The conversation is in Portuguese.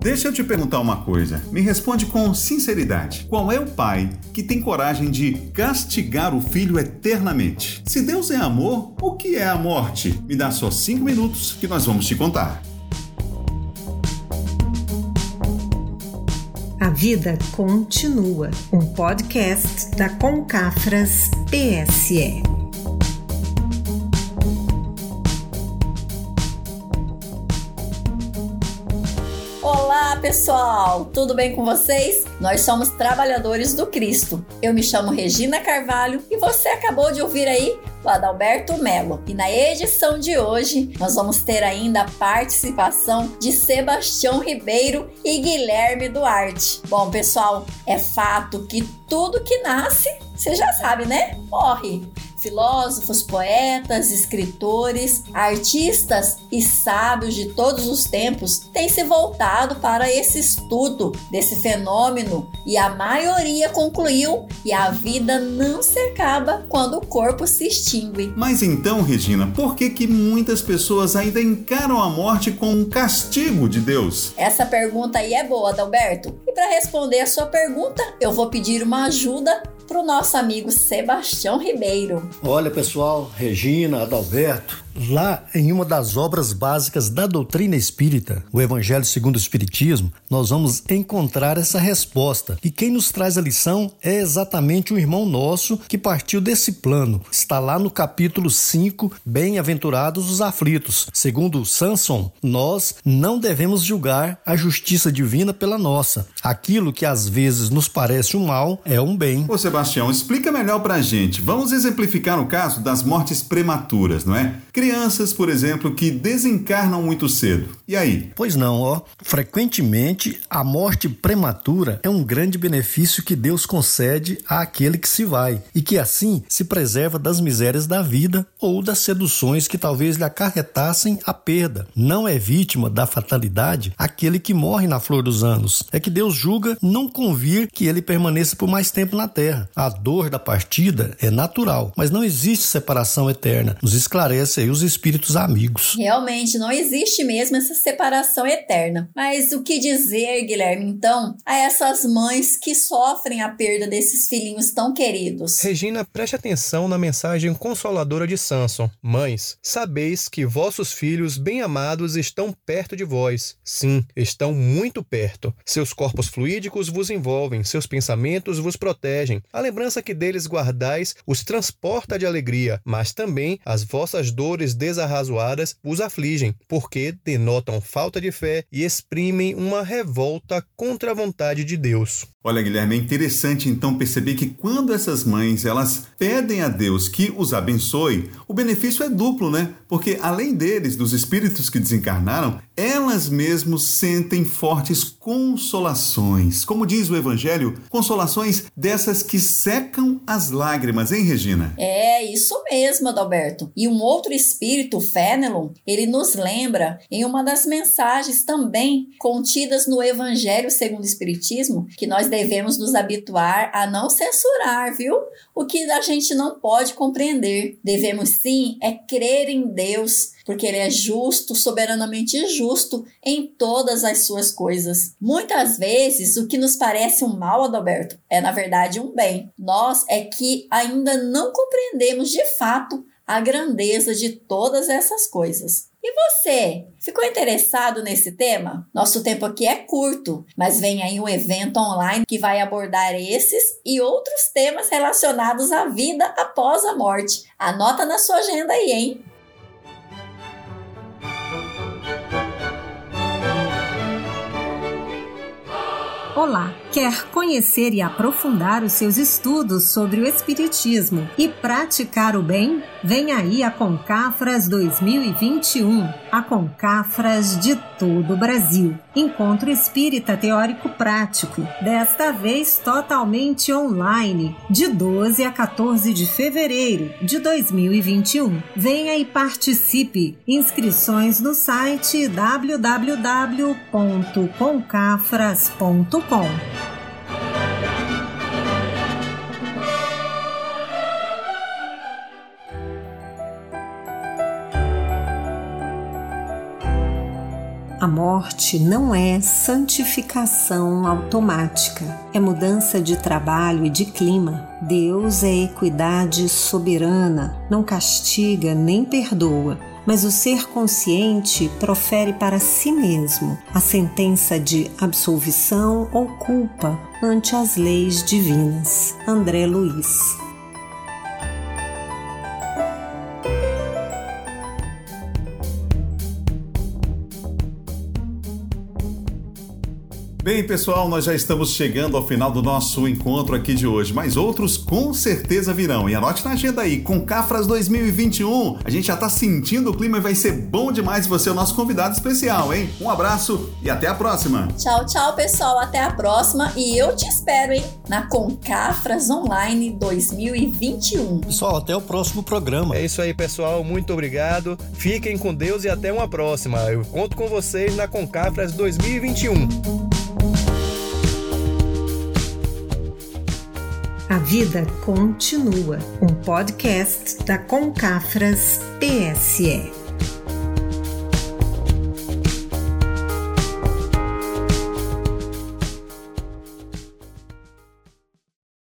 Deixa eu te perguntar uma coisa. Me responde com sinceridade. Qual é o pai que tem coragem de castigar o filho eternamente? Se Deus é amor, o que é a morte? Me dá só cinco minutos que nós vamos te contar. A vida continua. Um podcast da Concafras PSE. Pessoal! Tudo bem com vocês? Nós somos trabalhadores do Cristo. Eu me chamo Regina Carvalho e você acabou de ouvir aí o Adalberto Melo. E na edição de hoje, nós vamos ter ainda a participação de Sebastião Ribeiro e Guilherme Duarte. Bom, pessoal, é fato que tudo que nasce, você já sabe, né? Morre filósofos, poetas, escritores, artistas e sábios de todos os tempos têm se voltado para esse estudo desse fenômeno e a maioria concluiu que a vida não se acaba quando o corpo se extingue. Mas então, Regina, por que que muitas pessoas ainda encaram a morte como um castigo de Deus? Essa pergunta aí é boa, Adalberto. E para responder a sua pergunta, eu vou pedir uma ajuda para o nosso amigo Sebastião Ribeiro. Olha, pessoal, Regina, Adalberto, Lá, em uma das obras básicas da doutrina espírita, o Evangelho segundo o Espiritismo, nós vamos encontrar essa resposta. E quem nos traz a lição é exatamente um irmão nosso que partiu desse plano. Está lá no capítulo 5, Bem-aventurados os aflitos. Segundo Sanson, nós não devemos julgar a justiça divina pela nossa. Aquilo que às vezes nos parece um mal é um bem. Ô Sebastião, explica melhor pra gente. Vamos exemplificar o caso das mortes prematuras, não é? Crianças, por exemplo, que desencarnam muito cedo. E aí? Pois não, ó. Frequentemente, a morte prematura é um grande benefício que Deus concede àquele que se vai e que assim se preserva das misérias da vida ou das seduções que talvez lhe acarretassem a perda. Não é vítima da fatalidade aquele que morre na flor dos anos. É que Deus julga não convir que ele permaneça por mais tempo na terra. A dor da partida é natural, mas não existe separação eterna. Nos esclarece aí os espíritos amigos. Realmente, não existe mesmo essa separação eterna. Mas o que dizer, Guilherme, então, a essas mães que sofrem a perda desses filhinhos tão queridos? Regina, preste atenção na mensagem consoladora de Samson. Mães, sabeis que vossos filhos bem-amados estão perto de vós. Sim, estão muito perto. Seus corpos fluídicos vos envolvem, seus pensamentos vos protegem. A lembrança que deles guardais os transporta de alegria, mas também as vossas dores dores desarrazoadas os afligem, porque denotam falta de fé e exprimem uma revolta contra a vontade de Deus. Olha, Guilherme, é interessante então perceber que quando essas mães elas pedem a Deus que os abençoe, o benefício é duplo, né? Porque além deles, dos espíritos que desencarnaram, elas mesmas sentem fortes consolações. Como diz o Evangelho, consolações dessas que secam as lágrimas, hein, Regina? É, isso mesmo, Adalberto. E um outro espírito, Fénelon, ele nos lembra em uma das mensagens também contidas no Evangelho segundo o Espiritismo, que nós devemos nos habituar a não censurar, viu? O que a gente não pode compreender. Devemos sim é crer em Deus, porque ele é justo, soberanamente justo em todas as suas coisas. Muitas vezes o que nos parece um mal, Adalberto, é na verdade um bem. Nós é que ainda não compreendemos de fato a grandeza de todas essas coisas. E você, ficou interessado nesse tema? Nosso tempo aqui é curto, mas vem aí um evento online que vai abordar esses e outros temas relacionados à vida após a morte. Anota na sua agenda aí, hein? Olá! Quer conhecer e aprofundar os seus estudos sobre o Espiritismo e praticar o bem? Vem aí a Concafras 2021, a Concafras de todo o Brasil. Encontro Espírita Teórico Prático, desta vez totalmente online, de 12 a 14 de fevereiro de 2021. Venha e participe. Inscrições no site www.concafras.com. A morte não é santificação automática, é mudança de trabalho e de clima. Deus é equidade soberana, não castiga nem perdoa, mas o ser consciente profere para si mesmo a sentença de absolvição ou culpa ante as leis divinas. André Luiz Bem, pessoal, nós já estamos chegando ao final do nosso encontro aqui de hoje, mas outros com certeza virão. E anote na agenda aí, com Cafras 2021. A gente já tá sentindo o clima e vai ser bom demais você é o nosso convidado especial, hein? Um abraço e até a próxima. Tchau, tchau, pessoal. Até a próxima e eu te espero, hein? Na Concafras Online 2021. Pessoal, até o próximo programa. É isso aí, pessoal. Muito obrigado. Fiquem com Deus e até uma próxima. Eu conto com vocês na Concafras 2021. A Vida Continua, um podcast da Concafras PSE.